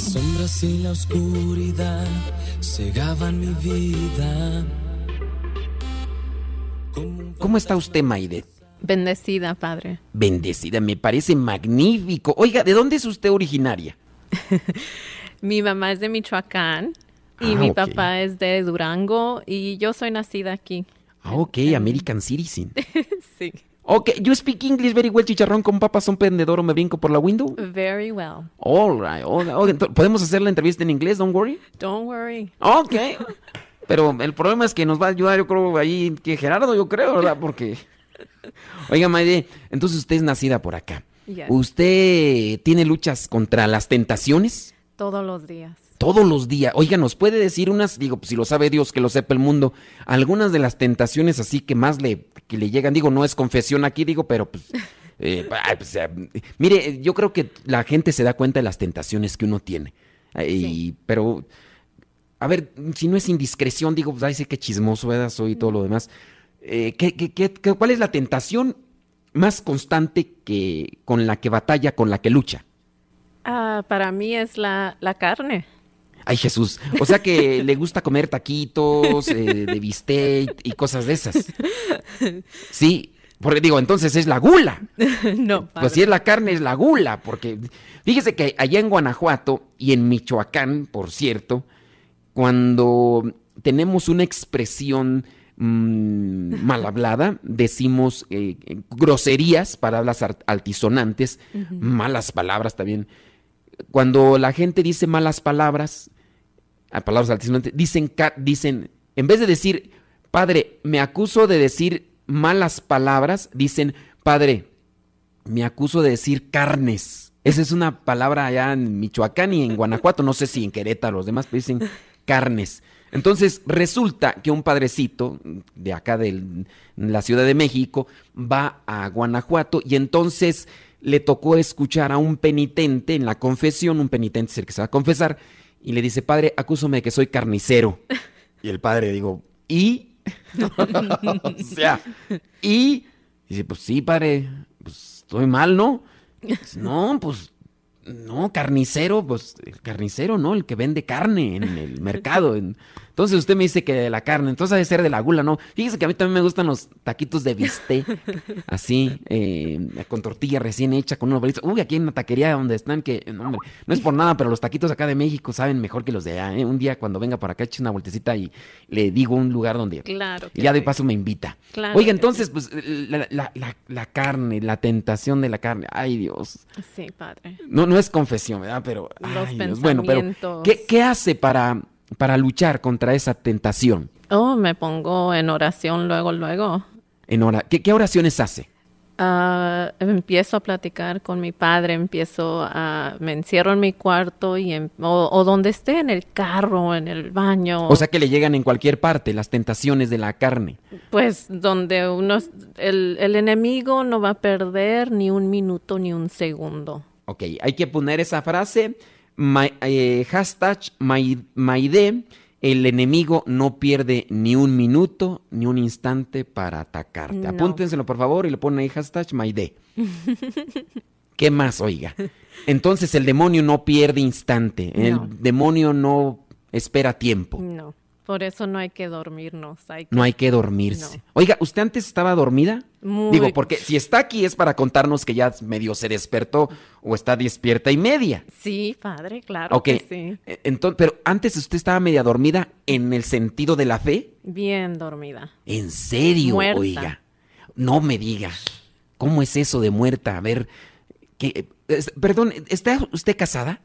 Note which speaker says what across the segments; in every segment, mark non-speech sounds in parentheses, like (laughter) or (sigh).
Speaker 1: Las sombras y la oscuridad cegaban mi vida.
Speaker 2: ¿Cómo está usted, Maide?
Speaker 3: Bendecida, padre.
Speaker 2: Bendecida, me parece magnífico. Oiga, ¿de dónde es usted originaria? (laughs)
Speaker 3: mi mamá es de Michoacán y
Speaker 2: Ah,
Speaker 3: mi papá es de Durango y yo soy nacida aquí.
Speaker 2: Ah, ok, American Citizen. (laughs)
Speaker 3: Sí.
Speaker 2: Ok, you speak English very well, chicharrón con papas, un pendedor o me brinco por la window.
Speaker 3: Very well.
Speaker 2: All right, all right. ¿Podemos hacer la entrevista en inglés? Don't worry.
Speaker 3: Don't worry.
Speaker 2: Ok. Pero el problema es que nos va a ayudar, yo creo, ahí, que Gerardo, yo creo, ¿verdad? Porque... Oiga, Maide, entonces usted es nacida por acá.
Speaker 3: Yes.
Speaker 2: ¿Usted tiene luchas contra las tentaciones?
Speaker 3: Todos los días.
Speaker 2: Todos los días. Oiga, ¿nos puede decir unas, digo, pues, si lo sabe Dios, que lo sepa el mundo, algunas de las tentaciones así que más le, que le llegan? Digo, no es confesión aquí, digo, pero pues... (laughs) eh, pues, eh, mire, yo creo que la gente se da cuenta de las tentaciones que uno tiene. Eh, y- Pero, a ver, si no es indiscreción, digo, pues, ay, sé que chismoso, ¿verdad? Soy y todo lo demás. Eh, ¿qué- qué- qué- qué- cuál es la tentación más constante que, con la que batalla, con la que lucha?
Speaker 3: Ah, para mí es la, la carne.
Speaker 2: Ay, Jesús. O sea que (laughs) le gusta comer taquitos, eh, de bistec y cosas de esas. Sí, porque digo, entonces es la gula. (laughs)
Speaker 3: no, padre.
Speaker 2: Pues si es la carne, es la gula. Porque fíjese que allá en Guanajuato y en Michoacán, por cierto, cuando tenemos una expresión mm, mal hablada, decimos eh, groserías, palabras altisonantes, malas palabras también. Cuando la gente dice malas palabras, palabras altisonantes, dicen, dicen, en vez de decir, padre, me acuso de decir malas palabras, dicen, padre, me acuso de decir carnes. Esa es una palabra allá en Michoacán y en Guanajuato, no sé si en Querétaro, los demás dicen carnes. Entonces resulta que un padrecito de acá de la Ciudad de México va a Guanajuato y entonces le tocó escuchar a un penitente en la confesión, un penitente es el que se va a confesar, y le dice, padre, acúsame de que soy carnicero. Y el padre digo, ¿y? (laughs) o sea, ¿y? Dice, pues sí, padre, pues estoy mal, ¿no? Dice, no, pues no, carnicero, pues el carnicero, ¿no? El que vende carne en el mercado. en- Entonces usted me dice que de la carne, entonces debe ser de la gula, ¿no? Fíjese que a mí también me gustan los taquitos de bistec, (laughs) así, eh, con tortilla recién hecha, con unos bolitos. Uy, aquí en una taquería donde están que, no, hombre, no es por nada, pero los taquitos acá de México saben mejor que los de allá, ¿eh? Un día cuando venga por acá, eche una vueltecita y le digo un lugar donde...
Speaker 3: Claro
Speaker 2: Y ya de paso me invita.
Speaker 3: Claro
Speaker 2: Oiga, entonces, pues, la, la- la- la carne, la tentación de la carne. Ay, Dios.
Speaker 3: Sí, padre.
Speaker 2: No, no es confesión, ¿verdad? Pero,
Speaker 3: Los
Speaker 2: ay, Dios. Bueno, pero. ¿qué, qué hace para, para luchar contra esa tentación?
Speaker 3: Oh, me pongo en oración luego, luego.
Speaker 2: En ora- ¿qué, qué oraciones hace?
Speaker 3: Ah, empiezo a platicar con mi padre, empiezo a, me encierro en mi cuarto y en- o, o donde esté, en el carro, en el baño,
Speaker 2: O sea, que le llegan en cualquier parte las tentaciones de la carne.
Speaker 3: pues donde uno, el, el enemigo no va a perder ni un minuto ni un segundo.
Speaker 2: Ok, hay que poner esa frase, ma- eh, hashtag Mai- Maide, el enemigo no pierde ni un minuto ni un instante para atacarte.
Speaker 3: No.
Speaker 2: Apúntenselo por favor y le ponen ahí hashtag Maide. (laughs) ¿Qué más, oiga? Entonces el demonio no pierde instante, el
Speaker 3: No.
Speaker 2: demonio no espera tiempo,
Speaker 3: No, por eso no hay que dormirnos, hay que
Speaker 2: no hay que dormirse.
Speaker 3: No.
Speaker 2: Oiga, ¿usted antes estaba dormida?
Speaker 3: Muy-
Speaker 2: Digo, porque si está aquí es para contarnos que ya medio se despertó o está despierta y media.
Speaker 3: Sí, padre, claro
Speaker 2: Ok,
Speaker 3: que sí.
Speaker 2: e- entonces, pero antes usted estaba media dormida en el sentido de la fe.
Speaker 3: Bien dormida.
Speaker 2: ¿En serio?
Speaker 3: Muerta.
Speaker 2: Oiga, no me diga. ¿Cómo es eso de muerta? A ver, ¿qué, es- perdón, ¿está usted casada?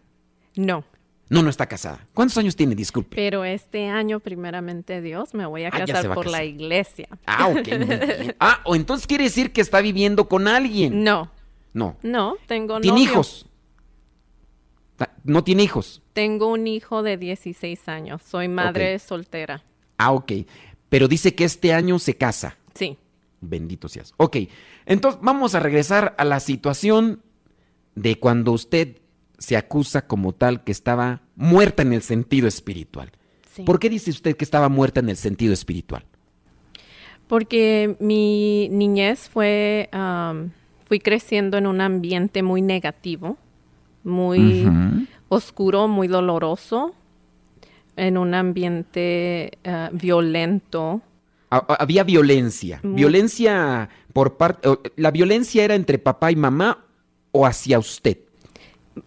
Speaker 3: No,
Speaker 2: No, no está casada. ¿Cuántos años tiene? Disculpe.
Speaker 3: pero este año, primeramente Dios, me voy a
Speaker 2: Ah,
Speaker 3: casar por la iglesia.
Speaker 2: Ah, ok. muy bien. (laughs) Ah, o entonces quiere decir que está viviendo con alguien.
Speaker 3: No,
Speaker 2: No.
Speaker 3: no, tengo
Speaker 2: ¿Tiene
Speaker 3: novio.
Speaker 2: hijos? No tiene hijos.
Speaker 3: Tengo un hijo de 16 años. Soy madre soltera.
Speaker 2: Ah, ok. Pero dice que este año se casa.
Speaker 3: Sí.
Speaker 2: Bendito seas. Ok, entonces vamos a regresar a la situación de cuando usted se acusa como tal que estaba muerta en el sentido espiritual.
Speaker 3: sí.
Speaker 2: ¿Por qué dice usted que estaba muerta en el sentido espiritual?
Speaker 3: Porque mi niñez fue, fui creciendo en un ambiente muy negativo, muy, oscuro, muy doloroso, en un ambiente uh, violento.
Speaker 2: Había violencia. Muy... Violencia por parte. ¿La violencia era entre papá y mamá o hacia usted?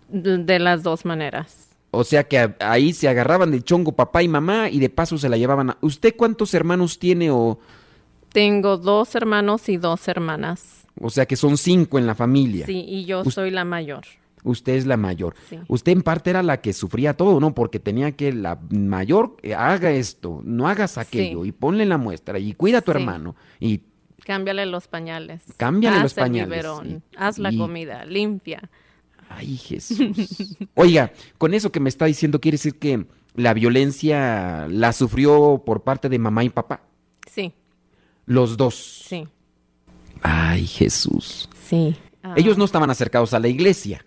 Speaker 3: De las dos maneras.
Speaker 2: O sea que ahí se agarraban del chongo papá y mamá y de paso se la llevaban a... ¿Usted cuántos hermanos tiene o...?
Speaker 3: Tengo dos hermanos y dos hermanas.
Speaker 2: O sea que son cinco en la familia.
Speaker 3: Sí, y yo U soy la mayor.
Speaker 2: Usted es la mayor. Sí. Usted en parte era la que sufría todo, ¿no? Porque tenía que la mayor eh, haga esto, no hagas aquello
Speaker 3: Sí.
Speaker 2: y ponle la muestra y cuida a tu
Speaker 3: Sí.
Speaker 2: hermano y
Speaker 3: Cámbiale los pañales.
Speaker 2: Cámbiale
Speaker 3: haz
Speaker 2: los
Speaker 3: el
Speaker 2: pañales,
Speaker 3: biberón,
Speaker 2: y-
Speaker 3: haz la
Speaker 2: y-
Speaker 3: comida, limpia.
Speaker 2: Ay, Jesús. Oiga, con eso que me está diciendo quiere decir que la violencia la sufrió por parte de mamá y papá,
Speaker 3: Sí,
Speaker 2: los dos.
Speaker 3: sí,
Speaker 2: Ay, Jesús.
Speaker 3: sí. Ah.
Speaker 2: Ellos no estaban acercados a la iglesia.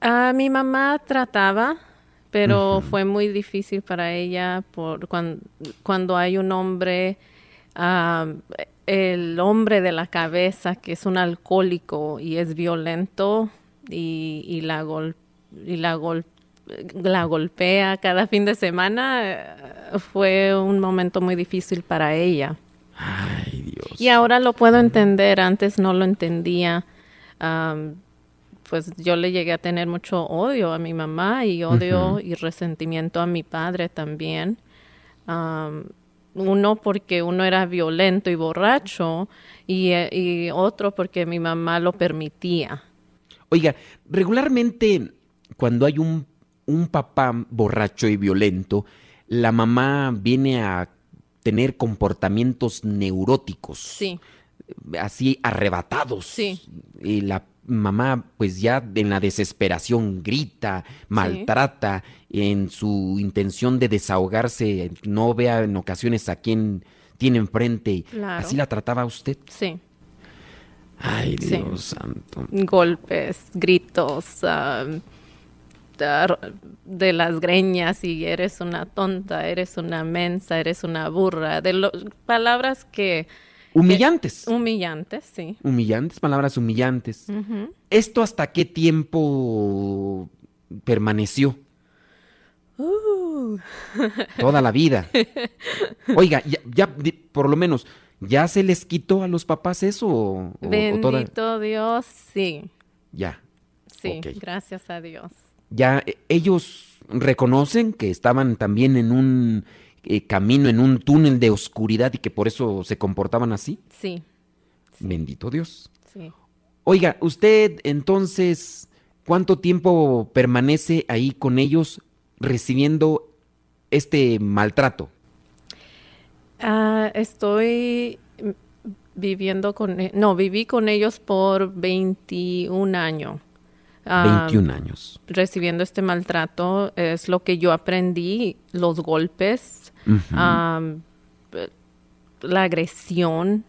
Speaker 3: Ah, mi mamá trataba, pero fue muy difícil para ella por cuan- cuando, hay un hombre, ah, el hombre de la cabeza que es un alcohólico y es violento y, y la gol- y la gol- la golpea cada fin de semana, eh, fue un momento muy difícil para ella.
Speaker 2: Ay, Dios.
Speaker 3: Y ahora lo puedo entender, antes no lo entendía. Pues yo le llegué a tener mucho odio a mi mamá y odio y resentimiento a mi padre también. Am, uno porque uno era violento y borracho y, eh, y otro porque mi mamá lo permitía.
Speaker 2: Oiga, regularmente cuando hay un, un papá borracho y violento, la mamá viene a tener comportamientos neuróticos.
Speaker 3: Sí,
Speaker 2: así arrebatados.
Speaker 3: Sí.
Speaker 2: Y la mamá, pues ya en la desesperación, grita, maltrata, en su intención de desahogarse, no vea en ocasiones a quien tiene enfrente.
Speaker 3: Claro.
Speaker 2: ¿Así la trataba usted?
Speaker 3: sí.
Speaker 2: Ay,
Speaker 3: Sí.
Speaker 2: Dios santo.
Speaker 3: golpes, gritos, de las greñas y eres una tonta, eres una mensa, eres una burra, de lo- palabras que
Speaker 2: Humillantes.
Speaker 3: humillantes, sí.
Speaker 2: Humillantes, palabras humillantes. ¿Esto hasta qué tiempo permaneció?
Speaker 3: Uh,
Speaker 2: Toda la vida. (laughs) Oiga, ya, ya, por lo menos, ¿ya se les quitó a los papás eso? ¿O, o- o toda-
Speaker 3: bendito Dios, sí,
Speaker 2: Ya.
Speaker 3: sí, gracias a Dios.
Speaker 2: Ya eh, ellos reconocen que estaban también en un eh, camino, en un túnel de oscuridad y que por eso se comportaban así.
Speaker 3: Sí,
Speaker 2: Bendito Dios.
Speaker 3: sí.
Speaker 2: Oiga, usted entonces, ¿cuánto tiempo permanece ahí con ellos recibiendo este maltrato?
Speaker 3: Ah, estoy viviendo con, e- no, viví con ellos por 21 años. Ah,
Speaker 2: 21 años.
Speaker 3: recibiendo este maltrato es lo que yo aprendí, los golpes, eh, la agresión,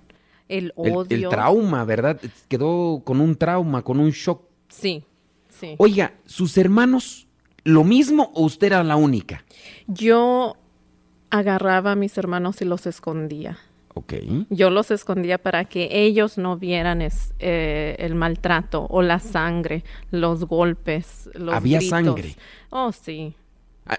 Speaker 3: el
Speaker 2: el,
Speaker 3: odio.
Speaker 2: el trauma, ¿verdad? Quedó con un trauma, con un shock.
Speaker 3: Sí, sí.
Speaker 2: Oiga, ¿sus hermanos lo mismo o usted era la única?
Speaker 3: Yo agarraba a mis hermanos y los escondía.
Speaker 2: Ok.
Speaker 3: Yo los escondía para que ellos no vieran es- eh, el maltrato o la sangre, los golpes, los
Speaker 2: ¿Había
Speaker 3: gritos.
Speaker 2: sangre?
Speaker 3: Oh, sí.
Speaker 2: Ah,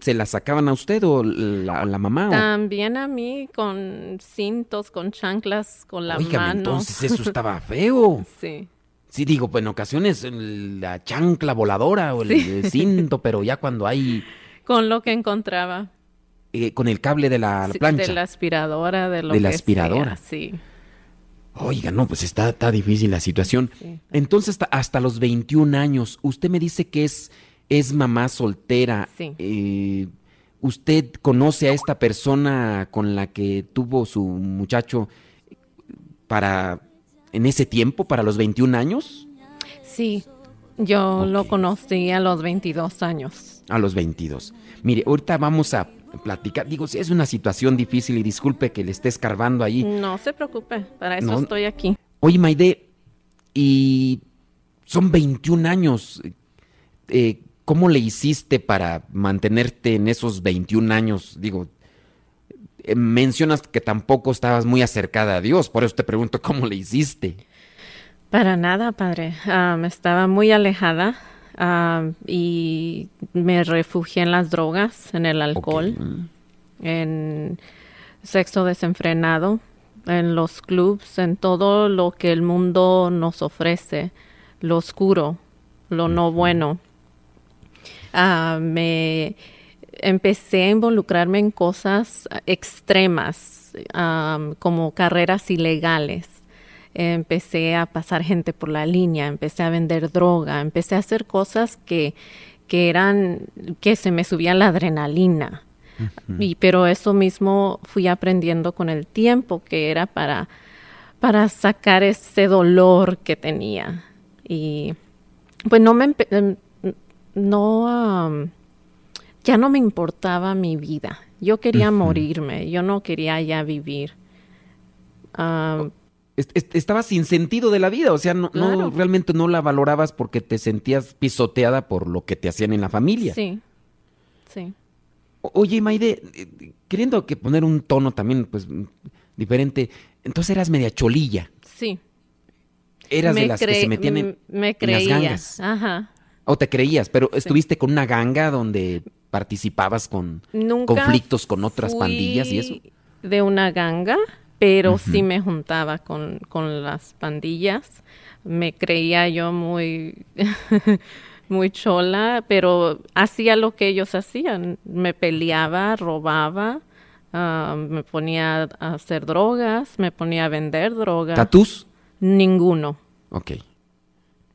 Speaker 2: ¿Se la sacaban a usted o la, la mamá? o-
Speaker 3: También a mí con cintos, con chanclas, con la
Speaker 2: Óigame,
Speaker 3: mano.
Speaker 2: entonces eso (laughs) estaba feo.
Speaker 3: Sí,
Speaker 2: Sí, digo, pues en ocasiones la chancla voladora o el,
Speaker 3: Sí.
Speaker 2: el cinto, pero ya cuando hay
Speaker 3: con lo que encontraba.
Speaker 2: Eh, con el cable de la
Speaker 3: Sí,
Speaker 2: plancha.
Speaker 3: De la aspiradora, de lo
Speaker 2: De la
Speaker 3: que
Speaker 2: aspiradora.
Speaker 3: sea, sí.
Speaker 2: Oiga, no, pues está, está difícil la situación.
Speaker 3: Sí.
Speaker 2: Entonces, hasta, hasta los 21 años, usted me dice que es, es mamá soltera.
Speaker 3: Sí.
Speaker 2: Eh, ¿Usted conoce a esta persona con la que tuvo su muchacho para en ese tiempo, para los 21 años?
Speaker 3: Sí, yo lo conocí a los 22 años.
Speaker 2: A los 22. Mire, ahorita vamos a platicar. Digo, si es una situación difícil y disculpe que le esté escarbando ahí.
Speaker 3: No se preocupe, para eso
Speaker 2: No.
Speaker 3: estoy aquí.
Speaker 2: Oye, Maide, y son 21 años. eh, ¿Cómo le hiciste para mantenerte en esos 21 años? Digo, eh, mencionas que tampoco estabas muy acercada a Dios, por eso te pregunto cómo le hiciste.
Speaker 3: Para nada, padre. Me estaba muy alejada. Ah, y me refugié en las drogas, en el alcohol, en sexo desenfrenado, en los clubs, en todo lo que el mundo nos ofrece, lo oscuro, lo no bueno. Ah, me empecé a involucrarme en cosas extremas, como carreras ilegales. Empecé a pasar gente por la línea, empecé a vender droga, empecé a hacer cosas que, que eran, que se me subía la adrenalina. y, pero eso mismo fui aprendiendo con el tiempo, que era para, para sacar ese dolor que tenía. Y pues no me, em, no, ya no me importaba mi vida. Yo quería morirme, yo no quería ya vivir.
Speaker 2: Estabas sin sentido de la vida, o sea, no, realmente no la valorabas porque te sentías pisoteada por lo que te hacían en la familia.
Speaker 3: Sí, sí.
Speaker 2: oye, Maide, eh, queriendo que poner un tono también, pues, diferente, entonces eras media cholilla.
Speaker 3: Sí.
Speaker 2: Eras de las que se metían en,
Speaker 3: me las
Speaker 2: Ajá. O te creías, pero estuviste con una ganga donde participabas con conflictos con otras pandillas y eso.
Speaker 3: De una ganga, pero sí me juntaba con, con las pandillas. Me creía yo muy, (laughs) muy chola, pero hacía lo que ellos hacían. Me peleaba, robaba, ah, me ponía a hacer drogas, me ponía a vender drogas.
Speaker 2: ¿Tatus?
Speaker 3: Ninguno.
Speaker 2: Ok.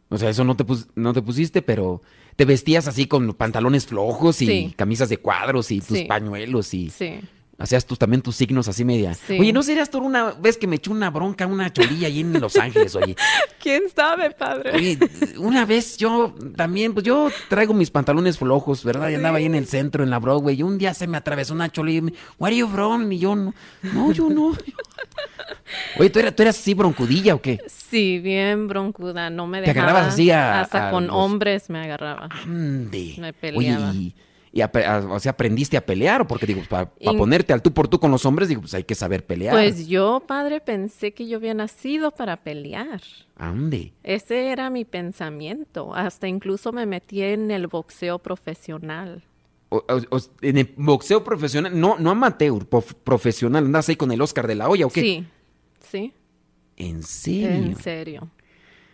Speaker 2: O sea, eso no te, no te pusiste, pero te vestías así con pantalones flojos y camisas de cuadros y tus pañuelos y...
Speaker 3: Sí.
Speaker 2: Hacías tú también tus signos así media. Oye, ¿no serías tú una vez que me echó una bronca, una cholilla ahí en Los Ángeles, oye? (laughs)
Speaker 3: ¿Quién sabe, padre?
Speaker 2: Oye, una vez yo también, pues yo traigo mis pantalones flojos, ¿verdad? Y andaba ahí en el centro, en la Broadway, y un día se me atravesó una cholilla y me, ¿Where are you from? Y yo, no, no, yo no. (laughs) Oye, ¿tú eras, ¿tú eras así broncudilla o qué?
Speaker 3: Sí, bien broncuda, no me dejaba.
Speaker 2: ¿Te agarrabas así a,
Speaker 3: Hasta con hombres me agarraba.
Speaker 2: Ande.
Speaker 3: Me peleaba.
Speaker 2: Oye, y, o sea, aprendiste a pelear, porque digo, para ponerte al tú por tú con los hombres, digo, pues hay que saber pelear.
Speaker 3: Pues yo, padre, pensé que yo había nacido para pelear.
Speaker 2: ¿Ande?
Speaker 3: Ese era mi pensamiento. Hasta incluso me metí en el boxeo profesional.
Speaker 2: en el boxeo profesional, no, no amateur, profesional, andas ahí con el Oscar de la olla o qué?
Speaker 3: Sí, sí.
Speaker 2: ¿En serio?
Speaker 3: En serio.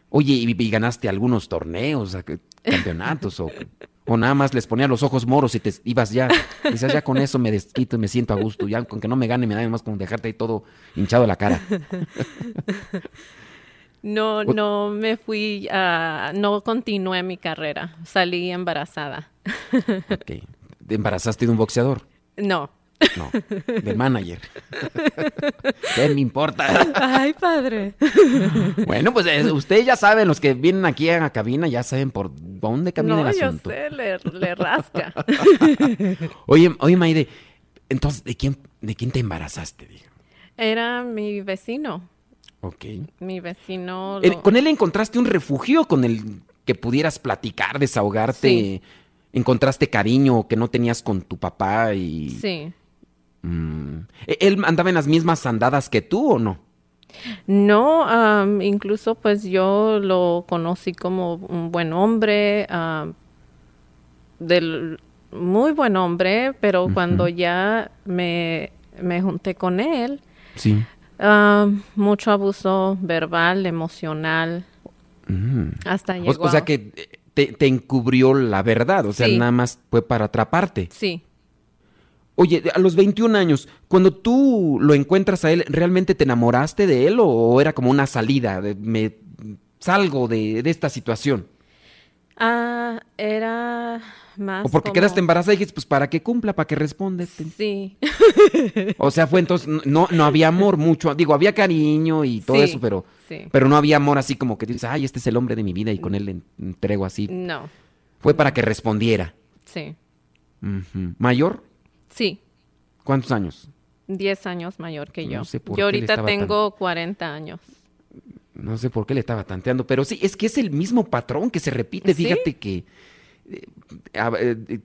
Speaker 2: Oye, ¿y, ganaste algunos torneos, campeonatos o, (laughs) o, nada más les ponía los ojos moros y te ibas ya? Dices, ya con eso me desquito y me siento a gusto. Ya con que no me gane me da más como dejarte ahí todo hinchado la cara.
Speaker 3: No, no me fui, a... no continué mi carrera. Salí embarazada.
Speaker 2: Ok. ¿Te embarazaste de un boxeador?
Speaker 3: No. (laughs)
Speaker 2: No, del manager. (laughs) ¿Qué me importa?
Speaker 3: Ay, padre.
Speaker 2: Bueno, pues eh, ustedes ya saben, los que vienen aquí a la cabina ya saben por dónde camina el asunto.
Speaker 3: No, yo sé, le, rasca. (laughs)
Speaker 2: oye, oye, Maide, entonces, ¿de quién, de quién te embarazaste?
Speaker 3: Era mi vecino.
Speaker 2: Ok.
Speaker 3: Mi vecino.
Speaker 2: ¿Con él encontraste un refugio con el que pudieras platicar, desahogarte? ¿Encontraste cariño que no tenías con tu papá? y
Speaker 3: Sí.
Speaker 2: Mm. ¿E-, ¿Él andaba en las mismas andadas que tú o no?
Speaker 3: No, incluso pues yo lo conocí como un buen hombre, del muy buen hombre, pero cuando ya me, junté con él,
Speaker 2: sí.
Speaker 3: mucho abuso verbal, emocional,
Speaker 2: mm.
Speaker 3: hasta llegó.
Speaker 2: O, sea que te, te, encubrió la verdad, o sea, nada más fue para atraparte.
Speaker 3: Sí.
Speaker 2: Oye, a los 21 años, cuando tú lo encuentras a él, ¿realmente te enamoraste de él o era como una salida? De, me salgo de, esta situación.
Speaker 3: Ah, era más.
Speaker 2: O porque quedaste embarazada y dijiste, pues para que cumpla, para que responde.
Speaker 3: Sí. (laughs)
Speaker 2: o sea, fue entonces, no, no había amor mucho. Digo, había cariño y todo eso, pero, pero no había amor así como que dices, ay, este es el hombre de mi vida y con él le entrego así.
Speaker 3: No.
Speaker 2: Fue para que respondiera.
Speaker 3: Sí.
Speaker 2: ¿Mayor?
Speaker 3: Sí.
Speaker 2: ¿Cuántos años?
Speaker 3: Diez años mayor que yo. yo ahorita tengo 40 años.
Speaker 2: No sé por qué le estaba tanteando, pero sí, es que es el mismo patrón que se repite. Fíjate que eh, eh,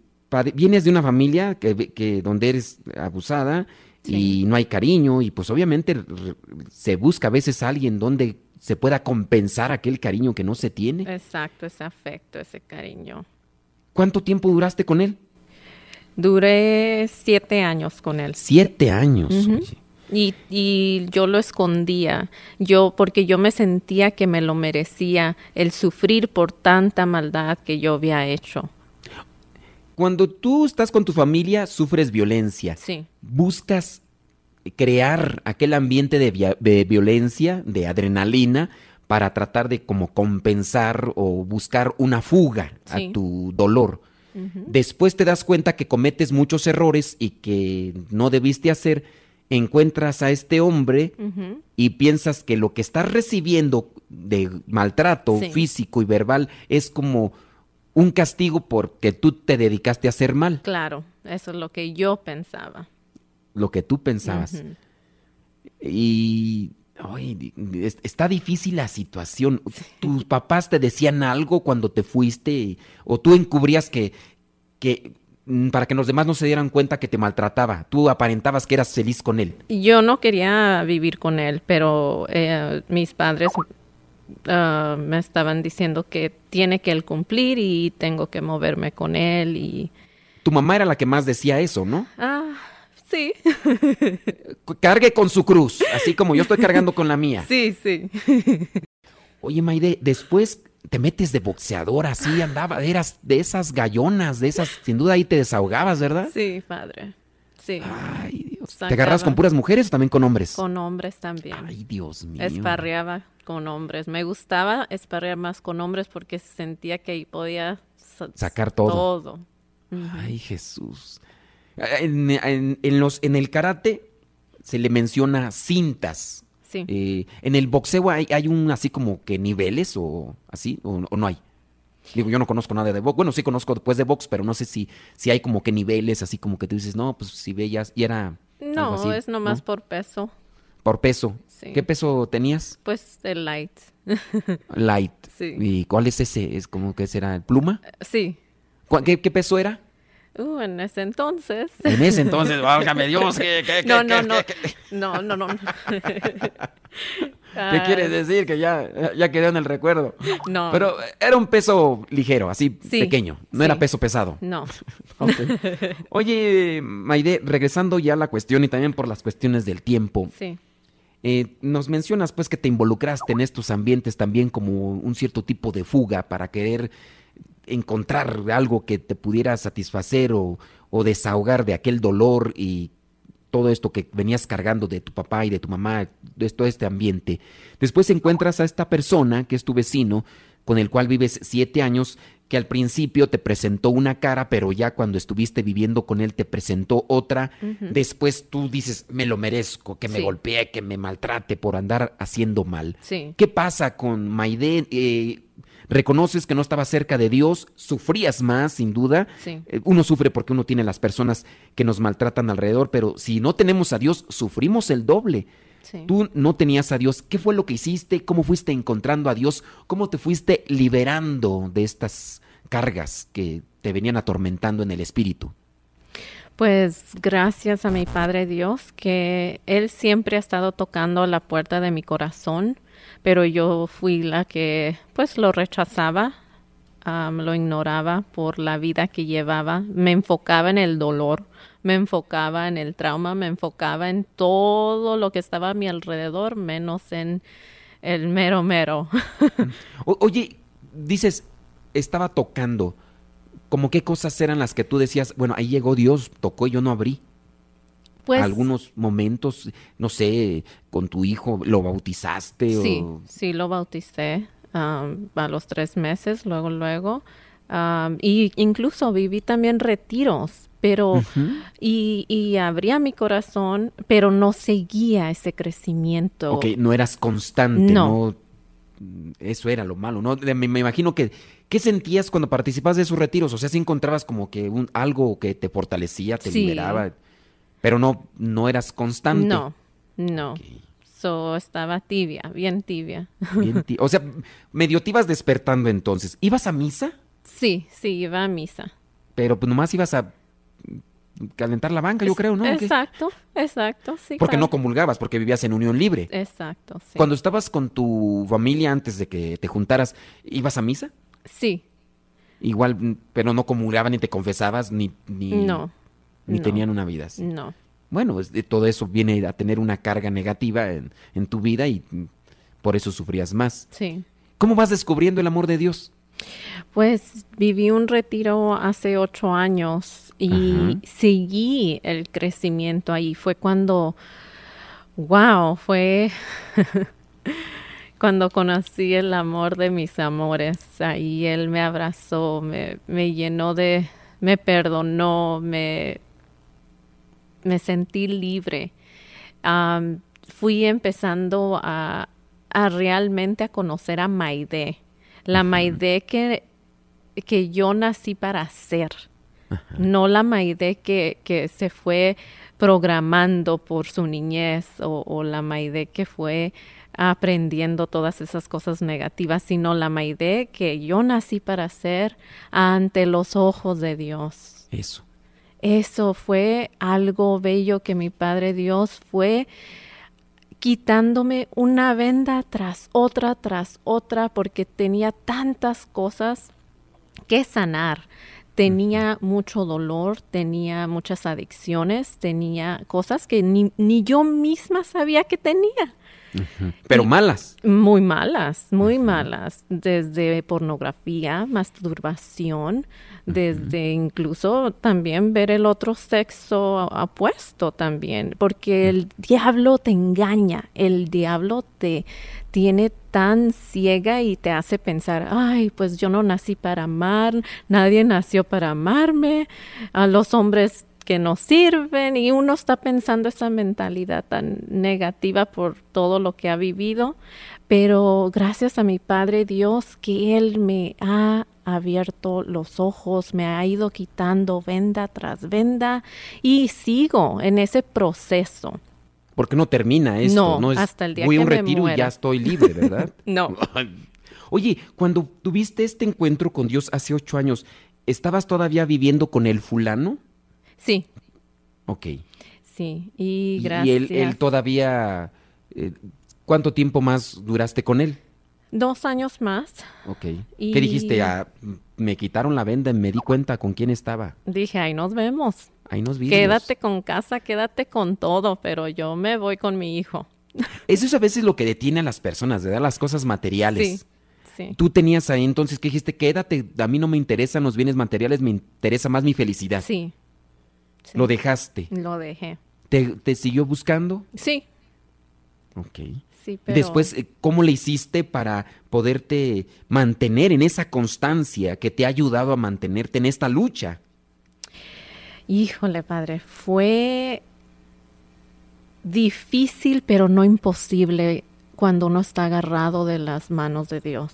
Speaker 2: vienes de una familia que, donde eres abusada y no hay cariño y pues obviamente se busca a veces a alguien donde se pueda compensar aquel cariño que no se tiene.
Speaker 3: Exacto, ese afecto, ese cariño.
Speaker 2: ¿Cuánto tiempo duraste con él?
Speaker 3: Duré siete años con él.
Speaker 2: Siete años.
Speaker 3: Y, y, yo lo escondía, yo porque yo me sentía que me lo merecía el sufrir por tanta maldad que yo había hecho.
Speaker 2: Cuando tú estás con tu familia, sufres violencia.
Speaker 3: Sí.
Speaker 2: Buscas crear aquel ambiente de, de violencia, de adrenalina, para tratar de como compensar o buscar una fuga
Speaker 3: Sí.
Speaker 2: a tu dolor. Después te das cuenta que cometes muchos errores y que no debiste hacer, encuentras a este hombre y piensas que lo que estás recibiendo de maltrato
Speaker 3: Sí.
Speaker 2: físico y verbal es como un castigo porque tú te dedicaste a hacer mal,
Speaker 3: Claro, eso es lo que yo pensaba.
Speaker 2: lo que tú pensabas. Y ay, está difícil la situación. ¿Tus papás te decían algo cuando te fuiste o tú encubrías que, que mm, para que los demás no se dieran cuenta que te maltrataba? Tú aparentabas que eras feliz con él.
Speaker 3: Yo no quería vivir con él, pero eh, mis padres ah, me estaban diciendo que tiene que él cumplir y tengo que moverme con él y...
Speaker 2: Tu mamá era la que más decía eso, ¿no?
Speaker 3: Ah, sí,
Speaker 2: Cargue con su cruz, así como yo estoy cargando con la mía.
Speaker 3: sí, sí.
Speaker 2: Oye, Maide, después te metes de boxeador, así andaba, eras de esas gallonas, de esas, sin duda ahí te desahogabas, ¿verdad?
Speaker 3: Sí, padre. Sí,
Speaker 2: Ay, Dios. ¿Te
Speaker 3: Sacaba.
Speaker 2: agarras con puras mujeres o también con hombres?
Speaker 3: con hombres también.
Speaker 2: Ay, Dios mío.
Speaker 3: Esparreaba con hombres. Me gustaba esparrear más con hombres porque sentía que ahí podía sa-
Speaker 2: Sacar todo.
Speaker 3: todo.
Speaker 2: Ay, Jesús. En, en- en los, en el karate se le menciona cintas.
Speaker 3: Sí.
Speaker 2: Eh, en el boxeo hay, hay un así como que niveles o así, o, o no hay. Digo, yo no conozco nada de box. Bueno, sí conozco después de box, pero no sé si, si hay como que niveles, así como que tú dices, no, pues si veías, y era. algo
Speaker 3: No,
Speaker 2: así,
Speaker 3: es nomás
Speaker 2: ¿no?
Speaker 3: por peso.
Speaker 2: Por peso.
Speaker 3: Sí.
Speaker 2: ¿Qué peso tenías?
Speaker 3: Pues el light.
Speaker 2: Light. (laughs)
Speaker 3: Sí.
Speaker 2: ¿Y cuál es ese? ¿Es como que será el pluma?
Speaker 3: Sí.
Speaker 2: ¿Cuál- ¿Qué, qué peso era?
Speaker 3: Uh, en ese entonces.
Speaker 2: En ese (laughs) entonces, válgame Dios, ¿qué, qué,
Speaker 3: No, no, no.
Speaker 2: qué- qué-
Speaker 3: No, no, no. (laughs)
Speaker 2: ¿Qué
Speaker 3: Ah,
Speaker 2: quiere decir? Que ya, ya quedó en el recuerdo.
Speaker 3: No.
Speaker 2: Pero era un peso ligero, así
Speaker 3: Sí,
Speaker 2: pequeño. No
Speaker 3: sí.
Speaker 2: era peso pesado.
Speaker 3: No. (laughs)
Speaker 2: Oye, Maide, regresando ya a la cuestión y también por las cuestiones del tiempo,
Speaker 3: Sí.
Speaker 2: eh, nos mencionas pues que te involucraste en estos ambientes también como un cierto tipo de fuga para querer encontrar algo que te pudiera satisfacer o, o desahogar de aquel dolor y todo esto que venías cargando de tu papá y de tu mamá, de todo este ambiente. Después encuentras a esta persona que es tu vecino, con el cual vives siete años, que al principio te presentó una cara, pero ya cuando estuviste viviendo con él te presentó otra. Después tú dices, me lo merezco, que me
Speaker 3: Sí.
Speaker 2: golpee, que me maltrate por andar haciendo mal.
Speaker 3: Sí.
Speaker 2: ¿Qué pasa con Maide? Eh, reconoces que no estaba cerca de Dios, sufrías más, sin duda.
Speaker 3: Sí.
Speaker 2: Eh, Uno sufre porque uno tiene las personas que nos maltratan alrededor, pero si no tenemos a Dios, sufrimos el doble.
Speaker 3: Sí.
Speaker 2: Tú no tenías a Dios. ¿Qué fue lo que hiciste? ¿Cómo fuiste encontrando a Dios? ¿Cómo te fuiste liberando de estas cargas que te venían atormentando en el espíritu?
Speaker 3: Pues gracias a mi Padre Dios, que Él siempre ha estado tocando la puerta de mi corazón, pero yo fui la que pues lo rechazaba, am, lo ignoraba por la vida que llevaba, me enfocaba en el dolor, me enfocaba en el trauma, me enfocaba en todo lo que estaba a mi alrededor, menos en el mero mero. (laughs)
Speaker 2: Oye, dices, estaba tocando. ¿Cómo qué cosas eran las que tú decías? Bueno, ahí llegó Dios, tocó y yo no abrí.
Speaker 3: Pues
Speaker 2: Algunos momentos, no sé, con tu hijo, ¿lo bautizaste?
Speaker 3: Sí,
Speaker 2: o...
Speaker 3: sí, lo bauticé a los tres meses, luego, luego. Y incluso viví también retiros, pero, y, y abría mi corazón, pero no seguía ese crecimiento.
Speaker 2: Ok, no eras constante,
Speaker 3: No.
Speaker 2: no. Eso era lo malo, ¿no? Me, me imagino que. ¿Qué sentías cuando participabas de esos retiros? O sea, si encontrabas como que un, algo que te fortalecía, te
Speaker 3: Sí.
Speaker 2: liberaba, pero no, no eras constante.
Speaker 3: No, no. So, estaba tibia, bien tibia.
Speaker 2: Bien ti- o sea, medio te ibas despertando entonces. ¿Ibas a misa?
Speaker 3: Sí, sí, iba a misa.
Speaker 2: Pero pues nomás ibas a calentar la banca, yo creo, ¿no?
Speaker 3: Exacto, exacto, sí.
Speaker 2: Porque
Speaker 3: claro.
Speaker 2: no comulgabas, porque vivías en unión libre.
Speaker 3: Exacto, sí.
Speaker 2: Cuando estabas con tu familia antes de que te juntaras, ¿ibas a misa?
Speaker 3: Sí,
Speaker 2: Igual, pero no comulgaban ni te confesabas ni, ni,
Speaker 3: no,
Speaker 2: ni
Speaker 3: no.
Speaker 2: tenían una vida así.
Speaker 3: no.
Speaker 2: Bueno, es- de todo eso viene a tener una carga negativa en, en tu vida y por eso sufrías más.
Speaker 3: Sí.
Speaker 2: ¿Cómo vas descubriendo el amor de Dios?
Speaker 3: Pues viví un retiro hace ocho años y
Speaker 2: Ajá.
Speaker 3: seguí el crecimiento ahí. Fue cuando, wow, fue (laughs) cuando conocí el amor de mis amores. Ahí él me abrazó, me, me llenó de, me perdonó, me, me sentí libre. Fui empezando a, a realmente a conocer a Maide. La Maide que, que yo nací para ser. No la Maide que, que se fue programando por su niñez o, o la Maide que fue aprendiendo todas esas cosas negativas, sino la Maide que yo nací para ser ante los ojos de Dios.
Speaker 2: Eso.
Speaker 3: Eso fue algo bello que mi Padre Dios fue quitándome una venda tras otra, tras otra, porque tenía tantas cosas que sanar. Tenía mucho dolor, tenía muchas adicciones, tenía cosas que ni, ni yo misma sabía que tenía.
Speaker 2: Pero malas.
Speaker 3: Muy malas, muy malas, desde pornografía, masturbación, desde incluso también ver el otro sexo apuesto también, porque el diablo te engaña, el diablo te tiene tan ciega y te hace pensar, ay, pues yo no nací para amar, nadie nació para amarme, a los hombres que no sirven y uno está pensando esa mentalidad tan negativa por todo lo que ha vivido, pero gracias a mi Padre Dios que Él me ha abierto los ojos, me ha ido quitando venda tras venda y sigo en ese proceso.
Speaker 2: Porque no termina esto.
Speaker 3: No,
Speaker 2: es,
Speaker 3: hasta el día
Speaker 2: voy a
Speaker 3: que
Speaker 2: un
Speaker 3: me
Speaker 2: retiro y ya estoy libre, ¿verdad? (laughs)
Speaker 3: No. (laughs)
Speaker 2: Oye, cuando tuviste este encuentro con Dios hace ocho años, ¿estabas todavía viviendo con el fulano?
Speaker 3: Sí,
Speaker 2: Ok.
Speaker 3: sí, y gracias.
Speaker 2: Y él, él todavía... eh, ¿Cuánto tiempo más duraste con él?
Speaker 3: Dos años más.
Speaker 2: Ok.
Speaker 3: Y-
Speaker 2: ¿Qué dijiste? Ah, me quitaron la venda y me di cuenta con quién estaba.
Speaker 3: Dije, ahí nos vemos.
Speaker 2: Ahí nos vimos.
Speaker 3: Quédate con casa, quédate con todo, pero yo me voy con mi hijo. (laughs)
Speaker 2: Eso es a veces lo que detiene a las personas, de dar las cosas materiales.
Speaker 3: Sí, sí.
Speaker 2: Tú tenías ahí entonces que dijiste, quédate, a mí no me interesan los bienes materiales, me interesa más mi felicidad.
Speaker 3: Sí. Sí.
Speaker 2: Lo dejaste.
Speaker 3: Lo dejé.
Speaker 2: ¿Te, te siguió buscando?
Speaker 3: Sí,
Speaker 2: Ok.
Speaker 3: sí, pero...
Speaker 2: Después, eh, ¿cómo le hiciste para poderte mantener en esa constancia que te ha ayudado a mantenerte en esta lucha?
Speaker 3: Híjole, padre, fue difícil, pero no imposible cuando uno está agarrado de las manos de Dios.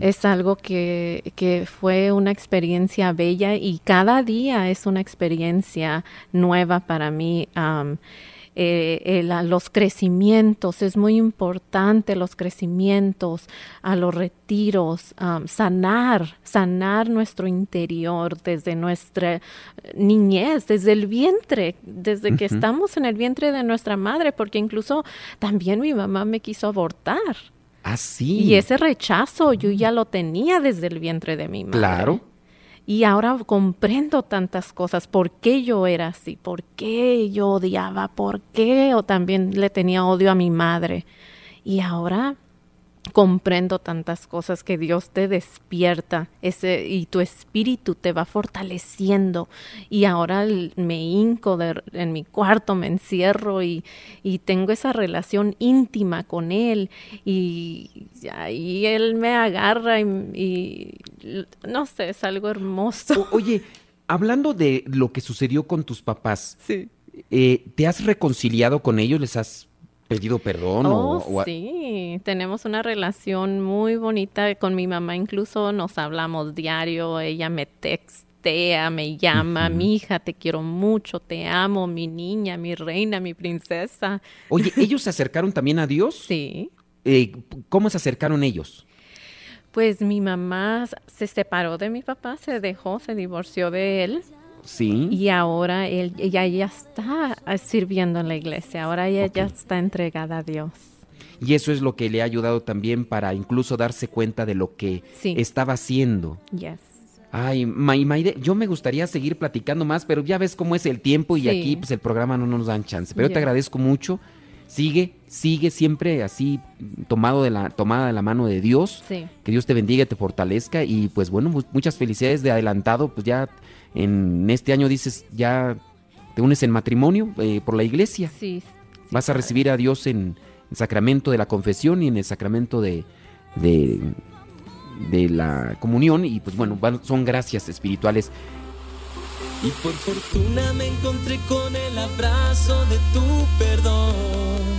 Speaker 3: Es algo que, que fue una experiencia bella y cada día es una experiencia nueva para mí. eh, los crecimientos, es muy importante los crecimientos, a los retiros, sanar, sanar nuestro interior desde nuestra niñez, desde el vientre, desde que estamos en el vientre de nuestra madre, porque incluso también mi mamá me quiso abortar.
Speaker 2: Ah, sí.
Speaker 3: Y ese rechazo yo ya lo tenía desde el vientre de mi madre.
Speaker 2: Claro.
Speaker 3: Y ahora comprendo tantas cosas, por qué yo era así, por qué yo odiaba, por qué o también le tenía odio a mi madre. Y ahora comprendo tantas cosas que Dios te despierta ese y tu espíritu te va fortaleciendo. Y ahora el- me hinco de- en mi cuarto me encierro y, y tengo esa relación íntima con él. Y ahí él me agarra y, y no sé es algo hermoso.
Speaker 2: O- oye, hablando de lo que sucedió con tus papás,
Speaker 3: sí.
Speaker 2: eh, ¿te has reconciliado con ellos? ¿Les has pedido perdón? o-
Speaker 3: Oh,
Speaker 2: o
Speaker 3: sí, tenemos una relación muy bonita con mi mamá, incluso nos hablamos diario, ella me textea, me llama, mi hija, te quiero mucho, te amo, mi niña, mi reina, mi princesa.
Speaker 2: Oye, (laughs) ¿ellos se acercaron también a Dios?
Speaker 3: Sí,
Speaker 2: Eh, ¿Cómo se acercaron ellos?
Speaker 3: pues mi mamá se separó de mi papá, se dejó, se divorció de él
Speaker 2: Sí.
Speaker 3: Y ahora él, ella ya está sirviendo en la iglesia. Ahora ella ya está entregada a Dios.
Speaker 2: Y eso es lo que le ha ayudado también para incluso darse cuenta de lo que
Speaker 3: Sí.
Speaker 2: estaba haciendo.
Speaker 3: Yes.
Speaker 2: Ay, May- Maide, yo me gustaría seguir platicando más, pero ya ves cómo es el tiempo y
Speaker 3: Sí.
Speaker 2: aquí pues el programa no nos dan chance. Pero yo te agradezco mucho. Sigue, sigue siempre así tomado de la tomada de la mano de Dios.
Speaker 3: Sí.
Speaker 2: Que Dios te bendiga, te fortalezca y pues bueno, mu- muchas felicidades de adelantado, pues ya en este año dices ya te unes en matrimonio eh, por la iglesia.
Speaker 3: Sí.
Speaker 2: Vas a recibir a Dios en el sacramento de la confesión y en el sacramento de, de, de la comunión. Y pues bueno, van- son gracias espirituales.
Speaker 1: Y por fortuna me encontré con el abrazo de tu perdón.